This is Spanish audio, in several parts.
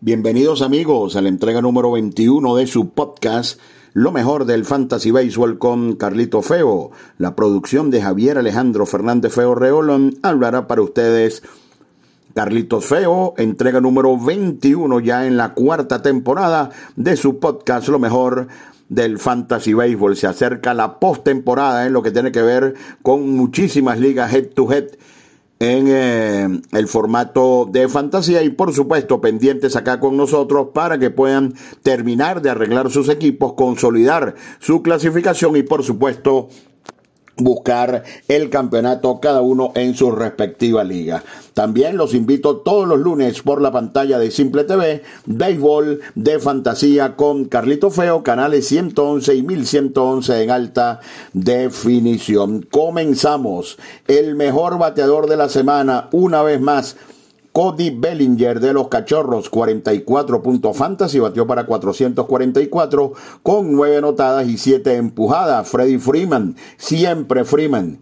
Bienvenidos amigos a la entrega número 21 de su podcast Lo mejor del Fantasy Baseball con Carlito Feo. La producción de Javier Alejandro Fernández Feo Reolón hablará para ustedes Carlitos Feo, entrega número 21 ya en la cuarta temporada de su podcast Lo mejor del Fantasy Baseball. Se acerca la postemporada en lo que tiene que ver con muchísimas ligas head to head en eh, el formato de fantasía y por supuesto pendientes acá con nosotros para que puedan terminar de arreglar sus equipos, consolidar su clasificación y por supuesto buscar el campeonato cada uno en su respectiva liga. También los invito todos los lunes por la pantalla de Simple TV, béisbol de fantasía con Carlito Feo, canales 111 y 1111 en alta definición. Comenzamos. El mejor bateador de la semana, una vez más, Cody Bellinger de los Cachorros, 44 puntos fantasy, batió para 444 con 9 anotadas y 7 empujadas. Freddy Freeman, siempre Freeman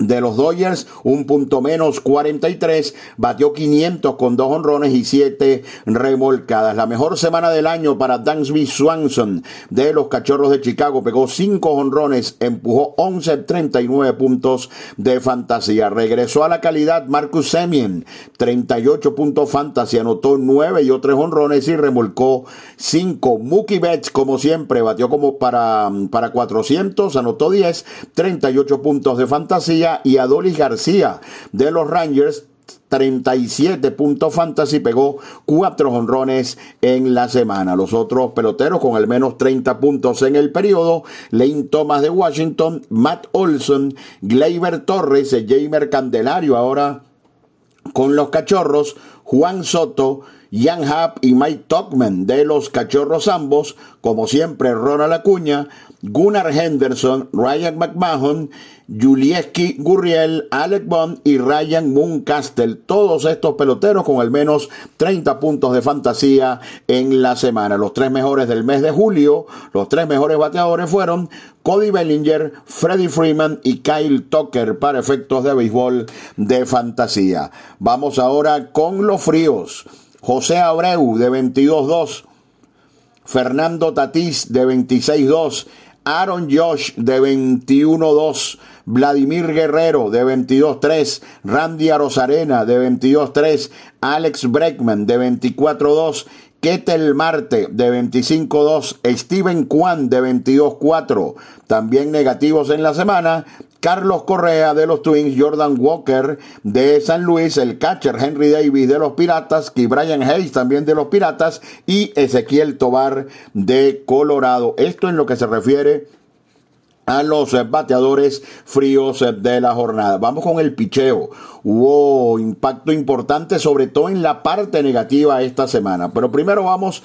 de los Dodgers, un punto menos 43, batió 500 con dos honrones y siete remolcadas. La mejor semana del año para Dansby Swanson de los Cachorros de Chicago, pegó cinco honrones, empujó 11, 39 puntos de fantasía. Regresó a la calidad Marcus Semien, 38 puntos fantasía, anotó 9 y otros honrones y remolcó 5. Mookie Betts, como siempre, batió como para, para 400, anotó 10, 38 puntos de fantasía y Adolis García de los Rangers 37 puntos fantasy, pegó cuatro honrones en la semana. Los otros peloteros con al menos 30 puntos en el periodo, Lane Thomas de Washington, Matt Olson, Gleyber Torres, Jamer Candelario ahora con los cachorros, Juan Soto, Jan Happ y Mike Tuckman de los cachorros ambos, como siempre Ronald Acuña, Gunnar Henderson, Ryan McMahon, Julieski Gurriel, Alec Bond y Ryan Mooncastle. Todos estos peloteros con al menos 30 puntos de fantasía en la semana. Los tres mejores del mes de julio, los tres mejores bateadores fueron Cody Bellinger, Freddie Freeman y Kyle Tucker para efectos de béisbol de fantasía. Vamos ahora con los fríos. José Abreu de 22-2. Fernando Tatís de 26-2. Aaron Josh de 21-2. Vladimir Guerrero de 22-3, Randy Arozarena de 22-3, Alex Breckman de 24-2, Ketel Marte de 25-2, Steven Kwan de 22-4, también negativos en la semana, Carlos Correa de los Twins, Jordan Walker de San Luis, el catcher Henry Davis de los Piratas, y Brian Hayes también de los Piratas y Ezequiel Tobar de Colorado. Esto en lo que se refiere a los bateadores fríos de la jornada. Vamos con el picheo. Hubo impacto importante, sobre todo en la parte negativa esta semana. Pero primero vamos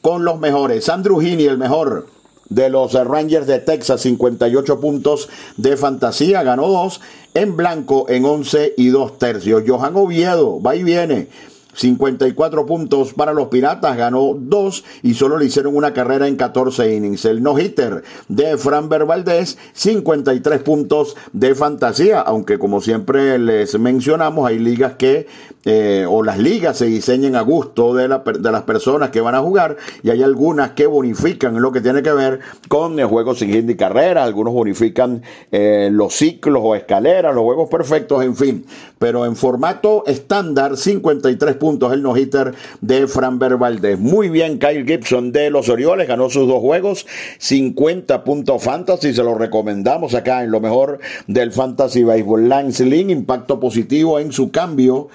con los mejores. Andrew Heaney, el mejor de los Rangers de Texas, 58 puntos de fantasía, ganó dos en blanco en 11 y 2 tercios. Johan Oviedo, va y viene. 54 puntos para los Piratas, ganó 2 y solo le hicieron una carrera en 14 innings. El no-hitter de Fran Valdez, 53 puntos de fantasía, aunque como siempre les mencionamos, hay ligas que, eh, o las ligas se diseñan a gusto de, de, las personas que van a jugar y hay algunas que bonifican lo que tiene que ver con el juego sin y carrera, algunos bonifican eh, los ciclos o escaleras, los juegos perfectos, en fin, pero en formato estándar, 53 puntos el no-hitter de Fran Valdez. Muy bien, Kyle Gibson de los Orioles ganó sus dos juegos, 50 puntos fantasy, se lo recomendamos acá en lo mejor del fantasy baseball. Lance Lynn, impacto positivo en su cambio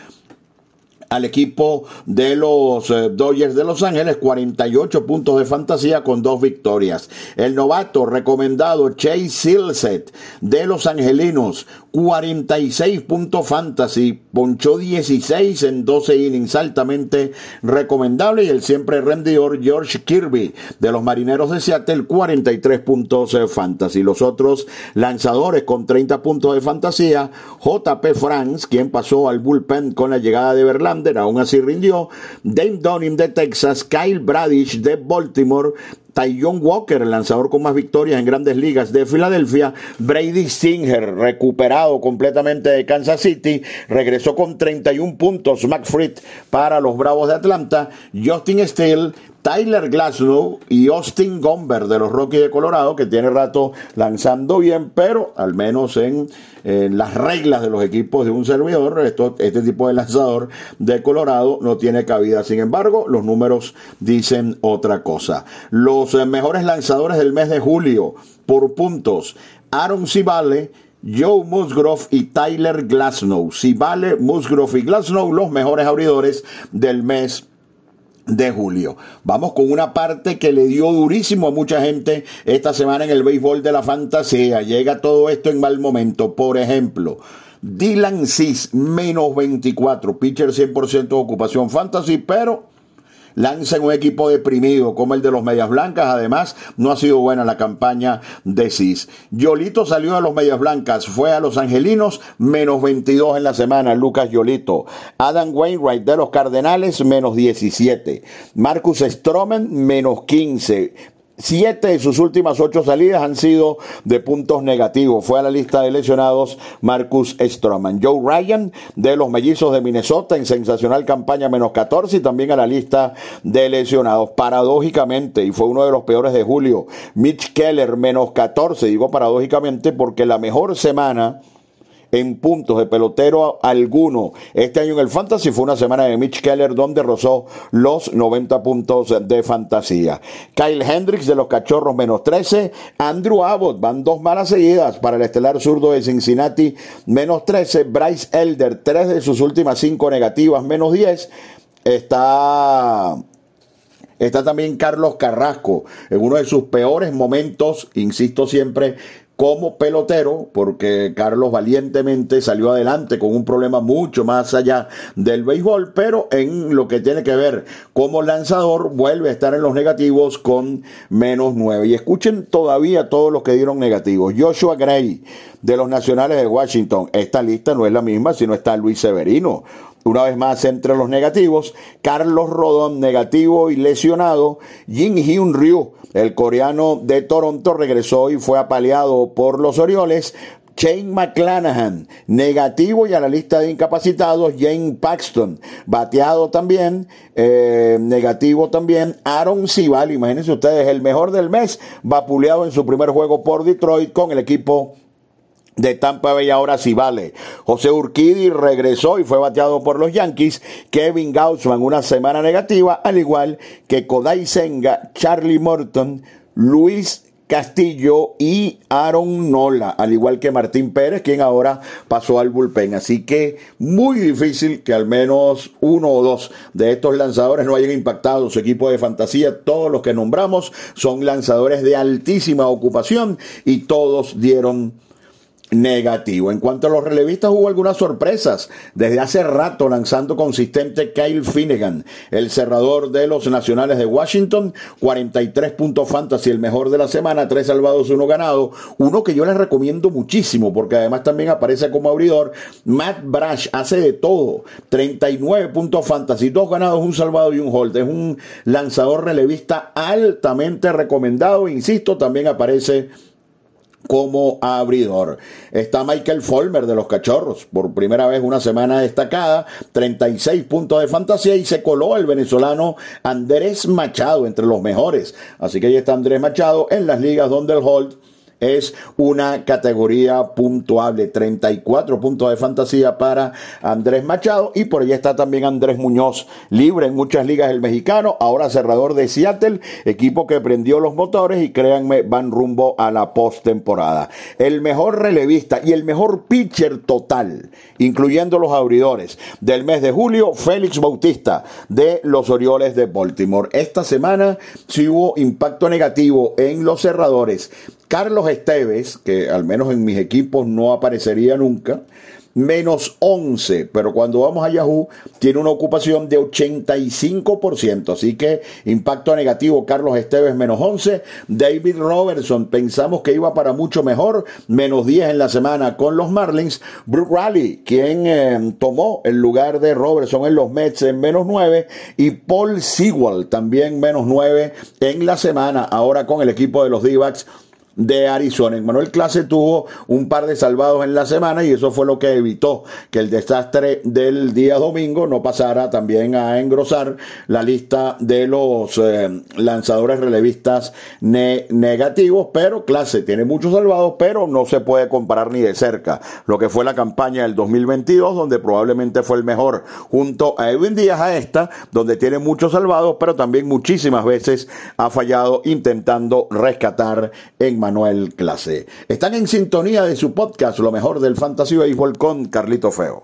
al equipo de los eh, Dodgers de Los Ángeles, 48 puntos de fantasía con dos victorias. El novato recomendado Chase Silset de los Angelinos, 46 puntos fantasy, ponchó 16 en 12 innings, altamente recomendable. Y el siempre rendidor George Kirby de los Marineros de Seattle, 43 puntos de fantasy. Los otros lanzadores con 30 puntos de fantasía, JP France, quien pasó al bullpen con la llegada de Aún así rindió. Dame Dunning de Texas, Kyle Bradish de Baltimore, John Walker, el lanzador con más victorias en grandes ligas de Filadelfia, Brady Singer, recuperado completamente de Kansas City, regresó con 31 puntos, McFreed para los Bravos de Atlanta, Justin Steele, Tyler Glasnow y Austin Gomber de los Rockies de Colorado, que tiene rato lanzando bien, pero al menos en, las reglas de los equipos de un servidor, este tipo de lanzador de Colorado no tiene cabida. Sin embargo, los números dicen otra cosa. Los eh, mejores lanzadores del mes de julio por puntos, Aaron Civale, Joe Musgrove y Tyler Glasnow. Civale, Musgrove y Glasnow, los mejores abridores del mes de julio. Vamos con una parte que le dio durísimo a mucha gente esta semana en el béisbol de la fantasía. Llega todo esto en mal momento. Por ejemplo, Dylan Cis, menos 24, pitcher 100% de ocupación fantasy, pero lanza en un equipo deprimido como el de los Medias Blancas. Además, no ha sido buena la campaña de CIS. Yolito salió de los Medias Blancas, fue a los Angelinos, menos 22 en la semana, Lucas Yolito. Adam Wainwright de los Cardenales, menos 17. Marcus Stroman, menos 15. Siete de sus últimas ocho salidas han sido de puntos negativos. Fue a la lista de lesionados Marcus Stroman. Joe Ryan de los Mellizos de Minnesota en sensacional campaña menos 14 y también a la lista de lesionados. Paradójicamente, y fue uno de los peores de julio, Mitch Keller menos 14. Digo paradójicamente porque la mejor semana en puntos de pelotero alguno. Este año en el Fantasy fue una semana de Mitch Keller donde rozó los 90 puntos de fantasía. Kyle Hendricks de los Cachorros menos 13. Andrew Abbott van dos malas seguidas para el estelar zurdo de Cincinnati menos 13. Bryce Elder, tres de sus últimas cinco negativas menos 10. Está Está también Carlos Carrasco en uno de sus peores momentos, insisto siempre, como pelotero, porque Carlos valientemente salió adelante con un problema mucho más allá del béisbol, pero en lo que tiene que ver como lanzador, vuelve a estar en los negativos con menos nueve. Y escuchen todavía todos los que dieron negativos. Joshua Gray, de los Nacionales de Washington. Esta lista no es la misma, sino está Luis Severino. Una vez más entre los negativos, Carlos Rodón negativo y lesionado, Jin Hyun Ryu, el coreano de Toronto, regresó y fue apaleado por los Orioles. Shane McClanahan, negativo y a la lista de incapacitados, Jane Paxton, bateado también, eh, negativo también, Aaron Sival, imagínense ustedes, el mejor del mes, vapuleado en su primer juego por Detroit con el equipo de Tampa Bay ahora sí vale. José Urquidi regresó y fue bateado por los Yankees. Kevin Gaussman una semana negativa, al igual que Kodai Senga, Charlie Morton, Luis Castillo y Aaron Nola, al igual que Martín Pérez, quien ahora pasó al bullpen. Así que muy difícil que al menos uno o dos de estos lanzadores no hayan impactado su equipo de fantasía. Todos los que nombramos son lanzadores de altísima ocupación y todos dieron negativo. En cuanto a los relevistas, hubo algunas sorpresas. Desde hace rato lanzando consistente Kyle Finnegan, el cerrador de los Nacionales de Washington, 43 puntos fantasy, el mejor de la semana, 3 salvados, 1 ganado. Uno que yo les recomiendo muchísimo porque además también aparece como abridor. Matt Brash hace de todo, 39 puntos fantasy, 2 ganados, 1 salvado y un hold. Es un lanzador relevista altamente recomendado. Insisto, también aparece como abridor. Está Michael Folmer de los Cachorros, por primera vez una semana destacada, 36 puntos de fantasía y se coló el venezolano Andrés Machado entre los mejores. Así que ahí está Andrés Machado en las ligas donde el hold es una categoría puntuable. 34 puntos de fantasía para Andrés Machado y por allá está también Andrés Muñoz, libre en muchas ligas el mexicano, ahora cerrador de Seattle, equipo que prendió los motores y créanme, van rumbo a la postemporada. El mejor relevista y el mejor pitcher total, incluyendo los abridores del mes de julio, Félix Bautista de los Orioles de Baltimore. Esta semana sí hubo impacto negativo en los cerradores Carlos Esteves, que al menos en mis equipos no aparecería nunca, menos 11, pero cuando vamos a Yahoo tiene una ocupación de 85%, así que impacto negativo Carlos Esteves menos 11, David Robertson pensamos que iba para mucho mejor, menos 10 en la semana con los Marlins, Brooke Raleigh, quien eh, tomó el lugar de Robertson en los Mets en menos 9 y Paul Sewell también menos 9 en la semana ahora con el equipo de los d de Arizona. Manuel Clase tuvo un par de salvados en la semana y eso fue lo que evitó que el desastre del día domingo no pasara también a engrosar la lista de los eh, lanzadores relevistas negativos, pero Clase tiene muchos salvados, pero no se puede comparar ni de cerca lo que fue la campaña del 2022, donde probablemente fue el mejor, junto a Edwin Díaz a esta, donde tiene muchos salvados, pero también muchísimas veces ha fallado intentando rescatar en Manuel Clase. Están en sintonía de su podcast, lo mejor del Fantasy Baseball con Carlito Feo.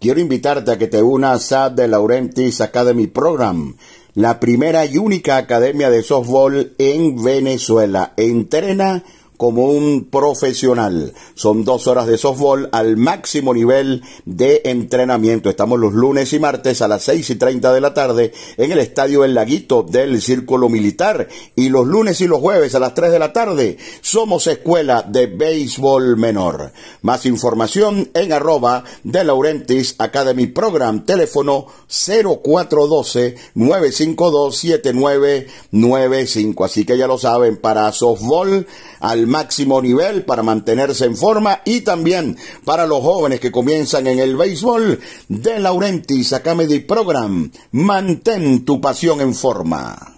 Quiero invitarte a que te unas a The Laurentis Academy Program, la primera y única academia de softball en Venezuela. Entrena como un profesional. Son dos horas de softball al máximo nivel de entrenamiento. Estamos los lunes y martes a las seis y treinta de la tarde en el estadio El Laguito del Círculo Militar. Y los lunes y los jueves a las tres de la tarde somos escuela de béisbol menor. Más información en arroba de Laurentis Academy Program. Teléfono 0412 952 7995. Así que ya lo saben, para softball al máximo nivel para mantenerse en forma y también para los jóvenes que comienzan en el béisbol de Laurentis Academy Program. Mantén tu pasión en forma.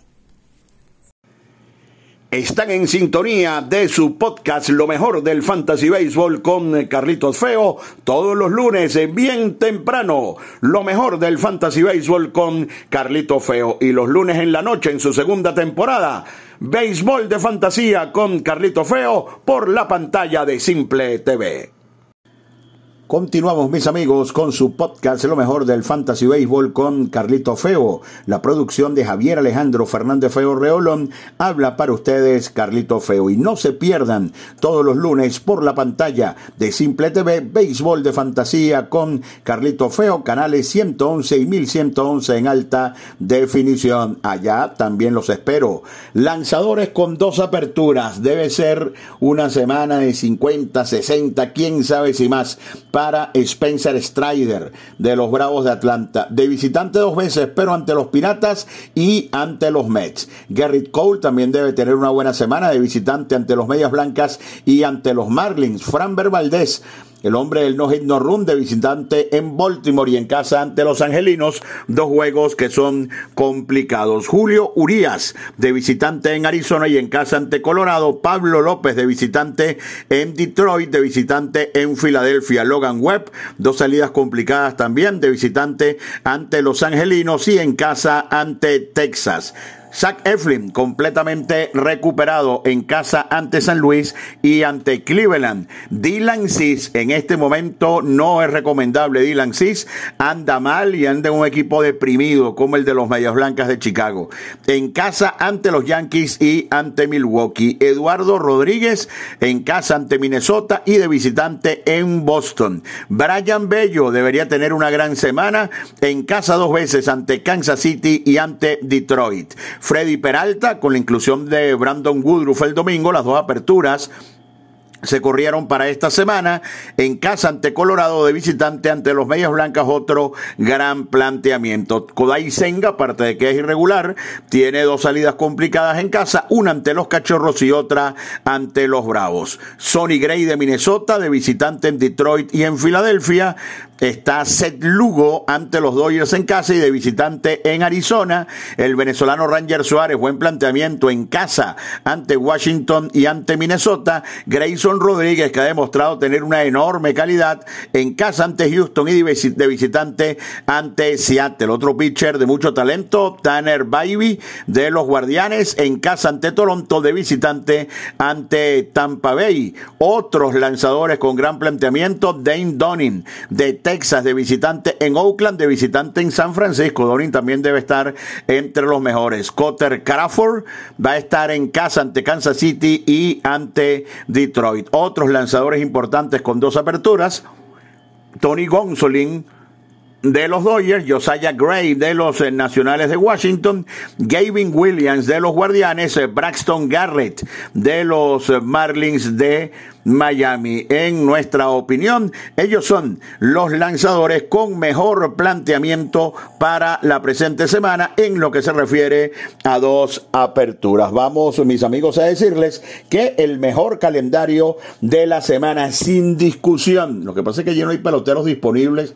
Están en sintonía de su podcast Lo mejor del Fantasy Baseball con Carlitos Feo todos los lunes bien temprano. Lo mejor del Fantasy Baseball con Carlitos Feo y los lunes en la noche en su segunda temporada Béisbol de Fantasía con Carlito Feo por la pantalla de Simple TV. Continuamos, mis amigos, con su podcast Lo mejor del Fantasy Baseball con Carlito Feo. La producción de Javier Alejandro Fernández Feo Reolón habla para ustedes Carlito Feo. Y no se pierdan todos los lunes por la pantalla de Simple TV Béisbol de Fantasía con Carlito Feo, canales 111 y 1111 en alta definición. Allá también los espero. Lanzadores con dos aperturas. Debe ser una semana de 50, 60, quién sabe si más para Spencer Strider de los Bravos de Atlanta. De visitante dos veces, pero ante los Piratas y ante los Mets. Garrett Cole también debe tener una buena semana de visitante ante los Medias Blancas y ante los Marlins. Fran Valdez el hombre del no hit no run de visitante en Baltimore y en casa ante los angelinos, dos juegos que son complicados. Julio Urias de visitante en Arizona y en casa ante Colorado, Pablo López de visitante en Detroit, de visitante en Filadelfia, Logan Webb, dos salidas complicadas también de visitante ante los angelinos y en casa ante Texas. Zach Eflin completamente recuperado en casa ante San Luis y ante Cleveland. Dylan Cis en este momento no es recomendable. Dylan Cis anda mal y anda en un equipo deprimido como el de los Medias Blancas de Chicago. En casa ante los Yankees y ante Milwaukee. Eduardo Rodríguez en casa ante Minnesota y de visitante en Boston. Brian Bello debería tener una gran semana en casa dos veces ante Kansas City y ante Detroit. Freddy Peralta, con la inclusión de Brandon Woodruff el domingo, las dos aperturas se corrieron para esta semana en casa ante Colorado de visitante ante los Medias Blancas otro gran planteamiento Kodai Senga aparte de que es irregular tiene dos salidas complicadas en casa una ante los Cachorros y otra ante los Bravos Sonny Gray de Minnesota de visitante en Detroit y en Filadelfia está Seth Lugo ante los Dodgers en casa y de visitante en Arizona. El venezolano Ranger Suárez, buen planteamiento en casa ante Washington y ante Minnesota. Grayson Rodríguez, que ha demostrado tener una enorme calidad en casa ante Houston y de visitante ante Seattle. Otro pitcher de mucho talento, Tanner Baby de los Guardianes en casa ante Toronto, de visitante ante Tampa Bay. Otros lanzadores con gran planteamiento, Dane Dunning de Texas de visitante en Oakland, de visitante en San Francisco. Donin también debe estar entre los mejores. Cotter Crawford va a estar en casa ante Kansas City y ante Detroit. Otros lanzadores importantes con dos aperturas. Tony Gonsolin de los Dodgers, Josiah Gray de los eh, Nacionales de Washington, Gavin Williams de los Guardianes, eh, Braxton Garrett de los eh, Marlins de Miami. En nuestra opinión, ellos son los lanzadores con mejor planteamiento para la presente semana en lo que se refiere a dos aperturas. Vamos, mis amigos, a decirles que el mejor calendario de la semana sin discusión. Lo que pasa es que ya no hay peloteros disponibles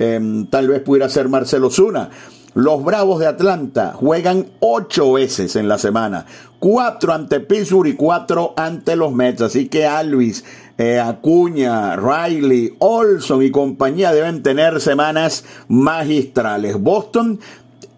Em, tal vez pudiera ser Marcelo Zuna. Los Bravos de Atlanta juegan ocho veces en la semana, cuatro ante Pittsburgh y cuatro ante los Mets. Así que Alvis, eh, Acuña, Riley, Olson y compañía deben tener semanas magistrales. Boston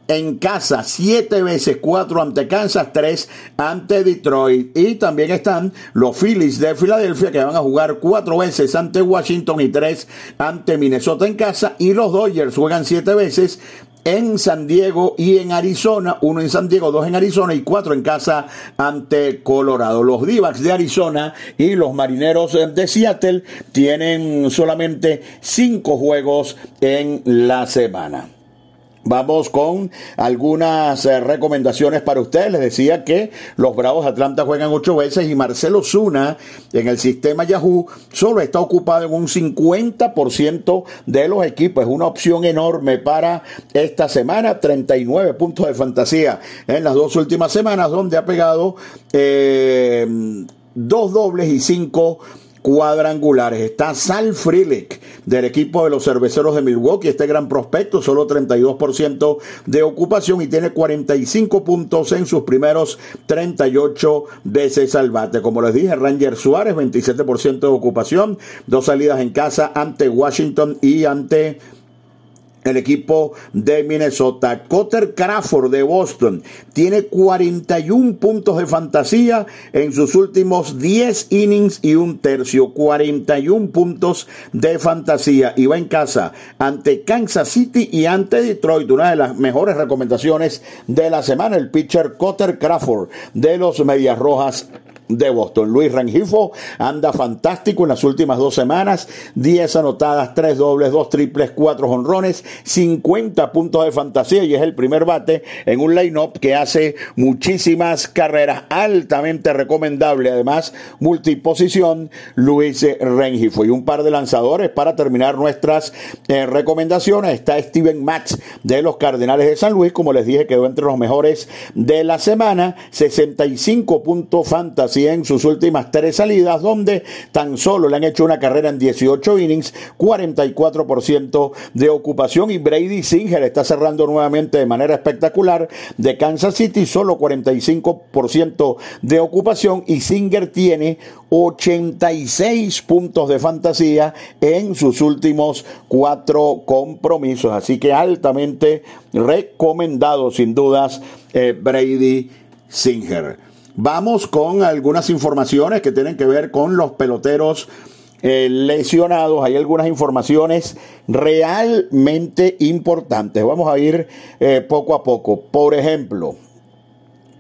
en casa siete veces, cuatro ante Kansas, tres ante Detroit. Y también están los Phillies de Filadelfia que van a jugar cuatro veces ante Washington y tres ante Minnesota en casa. Y los Dodgers juegan siete veces en San Diego y en Arizona, uno en San Diego, dos en Arizona y cuatro en casa ante Colorado. Los d de Arizona y los Marineros de Seattle tienen solamente cinco juegos en la semana. Vamos con algunas eh, recomendaciones para ustedes. Les decía que los Bravos Atlanta juegan ocho veces y Marcelo Zuna en el sistema Yahoo solo está ocupado en un 50% de los equipos. Es una opción enorme para esta semana. 39 puntos de fantasía en las dos últimas semanas donde ha pegado eh, dos dobles y cinco cuadrangulares. Está Sal Frilick del equipo de los cerveceros de Milwaukee, este gran prospecto, solo 32% de ocupación y tiene 45 puntos en sus primeros 38 veces al bate. Como les dije, Ranger Suárez, 27% de ocupación, dos salidas en casa ante Washington y ante el equipo de Minnesota. Cotter Crawford de Boston tiene 41 puntos de fantasía en sus últimos 10 innings y un tercio. 41 puntos de fantasía. Y va en casa ante Kansas City y ante Detroit. Una de las mejores recomendaciones de la semana. El pitcher Cotter Crawford de los Medias Rojas de Boston. Luis Rengifo anda fantástico en las últimas dos semanas. 10 anotadas, 3 dobles, 2 triples, 4 honrones, 50 puntos de fantasía y es el primer bate en un line-up que hace muchísimas carreras. Altamente recomendable. Además, multiposición Luis Rengifo. Y un par de lanzadores para terminar nuestras eh, recomendaciones. Está Steven Matz de los Cardenales de San Luis. Como les dije, quedó entre los mejores de la semana. 65 puntos fantasía en sus últimas tres salidas, donde tan solo le han hecho una carrera en 18 innings, 44% de ocupación y Brady Singer está cerrando nuevamente de manera espectacular de Kansas City, solo 45% de ocupación y Singer tiene 86 puntos de fantasía en sus últimos cuatro compromisos, así que altamente recomendado sin dudas eh, Brady Singer. Vamos con algunas informaciones que tienen que ver con los peloteros eh, lesionados. Hay algunas informaciones realmente importantes. Vamos a ir eh, poco a poco. Por ejemplo,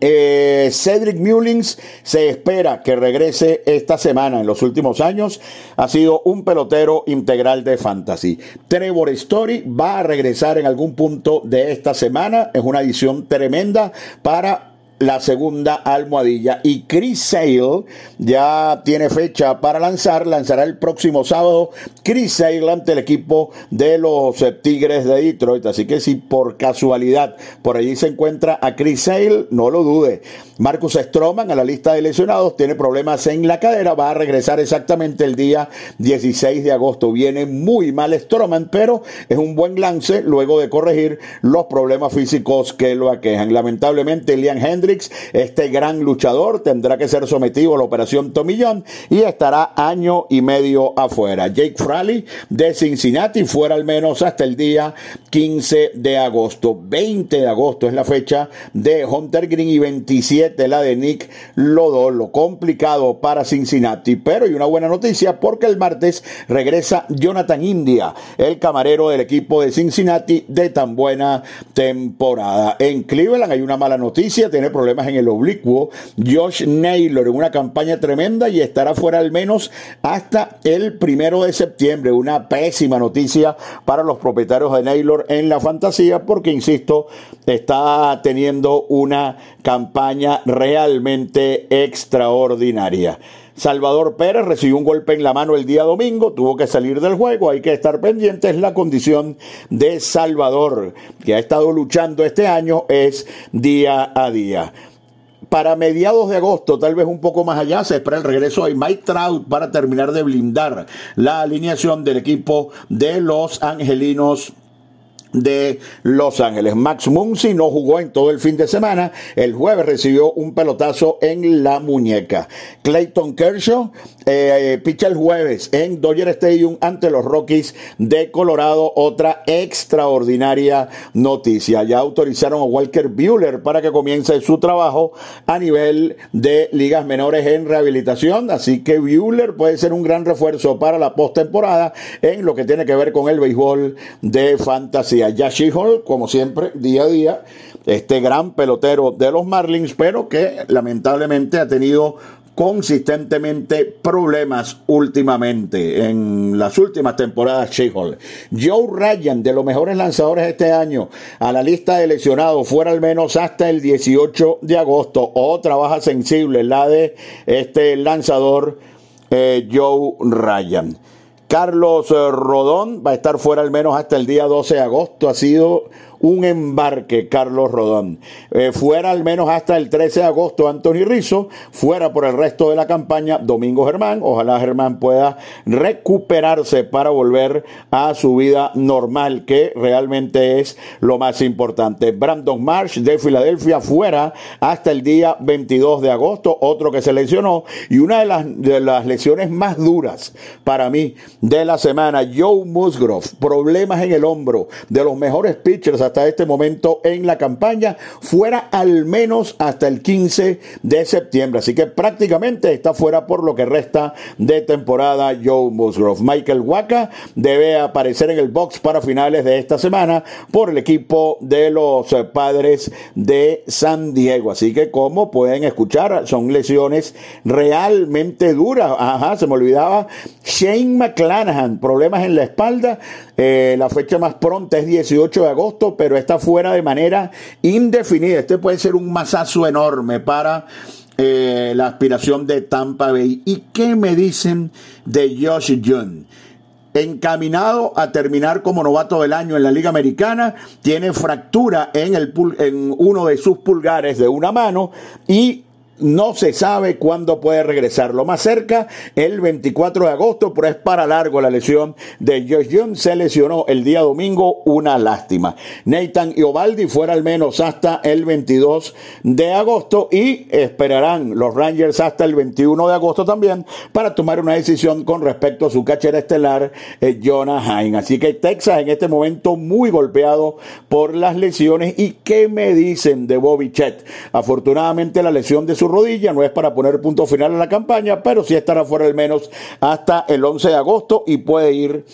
eh, Cedric Mullins se espera que regrese esta semana. En los últimos años ha sido un pelotero integral de fantasy. Trevor Story va a regresar en algún punto de esta semana. Es una edición tremenda para la segunda almohadilla. Y Chris Sale ya tiene fecha para lanzar, lanzará el próximo sábado Chris Sale ante el equipo de los eh, Tigres de Detroit. Así que si por casualidad por allí se encuentra a Chris Sale, no lo dude. Marcus Stroman a la lista de lesionados tiene problemas en la cadera, va a regresar exactamente el día 16 de agosto. Viene muy mal Stroman, pero es un buen lance luego de corregir los problemas físicos que lo aquejan. Lamentablemente, Liam Este gran luchador, tendrá que ser sometido a la operación Tomillón y estará año y medio afuera. Jake Fraley de Cincinnati fuera al menos hasta el día 15 de agosto. 20 de agosto es la fecha de Hunter Green y 27 la de Nick Lodolo. Complicado para Cincinnati, pero hay una buena noticia porque el martes regresa Jonathan India, el camarero del equipo de Cincinnati de tan buena temporada. En Cleveland hay una mala noticia, tiene problemas en el oblicuo. Josh Naylor en una campaña tremenda y estará fuera al menos hasta el primero de septiembre. Una pésima noticia para los propietarios de Naylor en la fantasía porque, insisto, está teniendo una campaña realmente extraordinaria. Salvador Pérez recibió un golpe en la mano el día domingo, tuvo que salir del juego, hay que estar pendiente, es la condición de Salvador, que ha estado luchando este año, es día a día. Para mediados de agosto, tal vez un poco más allá, se espera el regreso de Mike Trout para terminar de blindar la alineación del equipo de los Angelinos de Los Ángeles. Max Muncy no jugó en todo el fin de semana. El jueves recibió un pelotazo en la muñeca. Clayton Kershaw eh, picha el jueves en Dodger Stadium ante los Rockies de Colorado. Otra extraordinaria noticia. Ya autorizaron a Walker Bueller para que comience su trabajo a nivel de ligas menores en rehabilitación. Así que Bueller puede ser un gran refuerzo para la postemporada en lo que tiene que ver con el béisbol de fantasía. Yashi Hall, como siempre, día a día, este gran pelotero de los Marlins, pero que lamentablemente ha tenido consistentemente problemas últimamente en las últimas temporadas She-Hulk. Joe Ryan, de los mejores lanzadores este año, a la lista de lesionados, fuera al menos hasta el 18 de agosto. Otra baja sensible, la de este lanzador eh, Joe Ryan. Carlos eh, Rodón va a estar fuera al menos hasta el día 12 de agosto. Ha sido un embarque, Carlos Rodón. Eh, fuera al menos hasta el 13 de agosto Anthony Rizzo, fuera por el resto de la campaña Domingo Germán. Ojalá Germán pueda recuperarse para volver a su vida normal, que realmente es lo más importante. Brandon Marsh de Filadelfia fuera hasta el día 22 de agosto, otro que se lesionó. Y una de las, de las lesiones más duras para mí de la semana, Joe Musgrove, problemas en el hombro, de los mejores pitchers hasta este momento en la campaña, fuera al menos hasta el 15 de septiembre. Así que prácticamente está fuera por lo que resta de temporada Joe Musgrove. Michael Waka debe aparecer en el box para finales de esta semana por el equipo de los padres de San Diego. Así que como pueden escuchar, son lesiones realmente duras. Ajá, se me olvidaba. Shane McClanahan, problemas en la espalda. Eh, la fecha más pronta es 18 de agosto, pero está fuera de manera indefinida. Este puede ser un masazo enorme para eh, la aspiración de Tampa Bay. ¿Y qué me dicen de Josh Jung? encaminado a terminar como novato del año en la Liga Americana, tiene fractura en, el, en uno de sus pulgares de una mano y no se sabe cuándo puede regresar. Lo más cerca, el 24 de agosto, pero es para largo la lesión de Josh Young. Se lesionó el día domingo, una lástima. Nathan y Ovaldi fuera al menos hasta el 22 de agosto y esperarán los Rangers hasta el 21 de agosto también para tomar una decisión con respecto a su cachera estelar, eh, Jonah Hine. Así que Texas en este momento muy golpeado por las lesiones. ¿Y qué me dicen de Bobby Chet? Afortunadamente la lesión de su rodilla, no es para poner punto final a la campaña, pero sí estará fuera al menos hasta el 11 de agosto y puede ir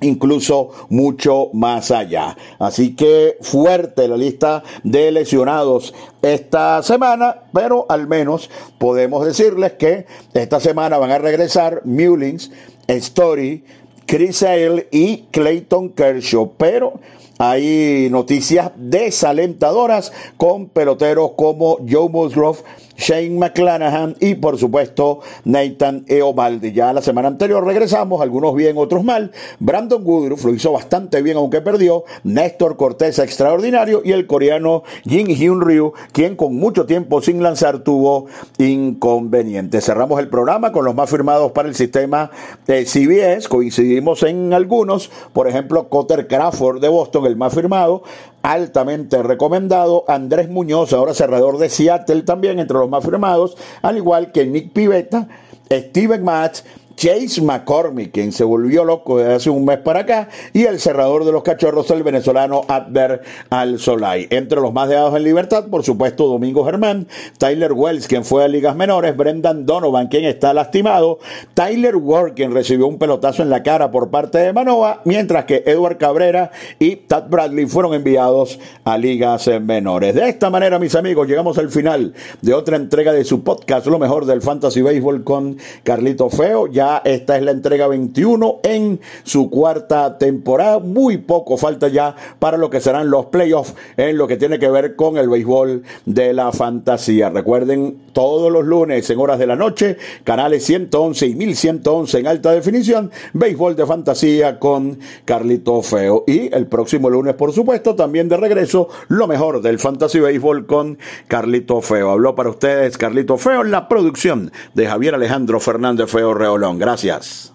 incluso mucho más allá. Así que fuerte la lista de lesionados esta semana, pero al menos podemos decirles que esta semana van a regresar Mullins, Story, Chris Hale y Clayton Kershaw, pero hay noticias desalentadoras con peloteros como Joe Musgrove, Shane McClanahan y por supuesto Nathan Eovaldi. Ya la semana anterior regresamos, algunos bien, otros mal. Brandon Woodruff lo hizo bastante bien aunque perdió. Néstor Cortés extraordinario y el coreano Jin Hyun Ryu, quien con mucho tiempo sin lanzar tuvo inconvenientes. Cerramos el programa con los más firmados para el sistema de CBS. Coincidimos en algunos, por ejemplo, Cotter Crawford de Boston, el más firmado, altamente recomendado. Andrés Muñoz, ahora cerrador de Seattle también, entre los más firmados, al igual que Nick Pivetta, Steven Matz, Chase McCormick, quien se volvió loco desde hace un mes para acá, y el cerrador de los cachorros, el venezolano Adver Al Solay. Entre los más dejados en libertad, por supuesto, Domingo Germán, Tyler Wells, quien fue a ligas menores, Brendan Donovan, quien está lastimado, Tyler Ward, quien recibió un pelotazo en la cara por parte de Manoa, mientras que Edward Cabrera y Tad Bradley fueron enviados a ligas menores. De esta manera, mis amigos, llegamos al final de otra entrega de su podcast, Lo mejor del Fantasy Baseball con Carlito Feo. Ya esta es la entrega 21 en su cuarta temporada. Muy poco falta ya para lo que serán los playoffs en lo que tiene que ver con el béisbol de la fantasía. Recuerden, todos los lunes en horas de la noche, canales 111 y 1111 en alta definición, béisbol de fantasía con Carlito Feo. Y el próximo lunes, por supuesto, también de regreso, lo mejor del fantasy béisbol con Carlito Feo. Habló para ustedes Carlito Feo en la producción de Javier Alejandro Fernández Feo Reolón. Gracias.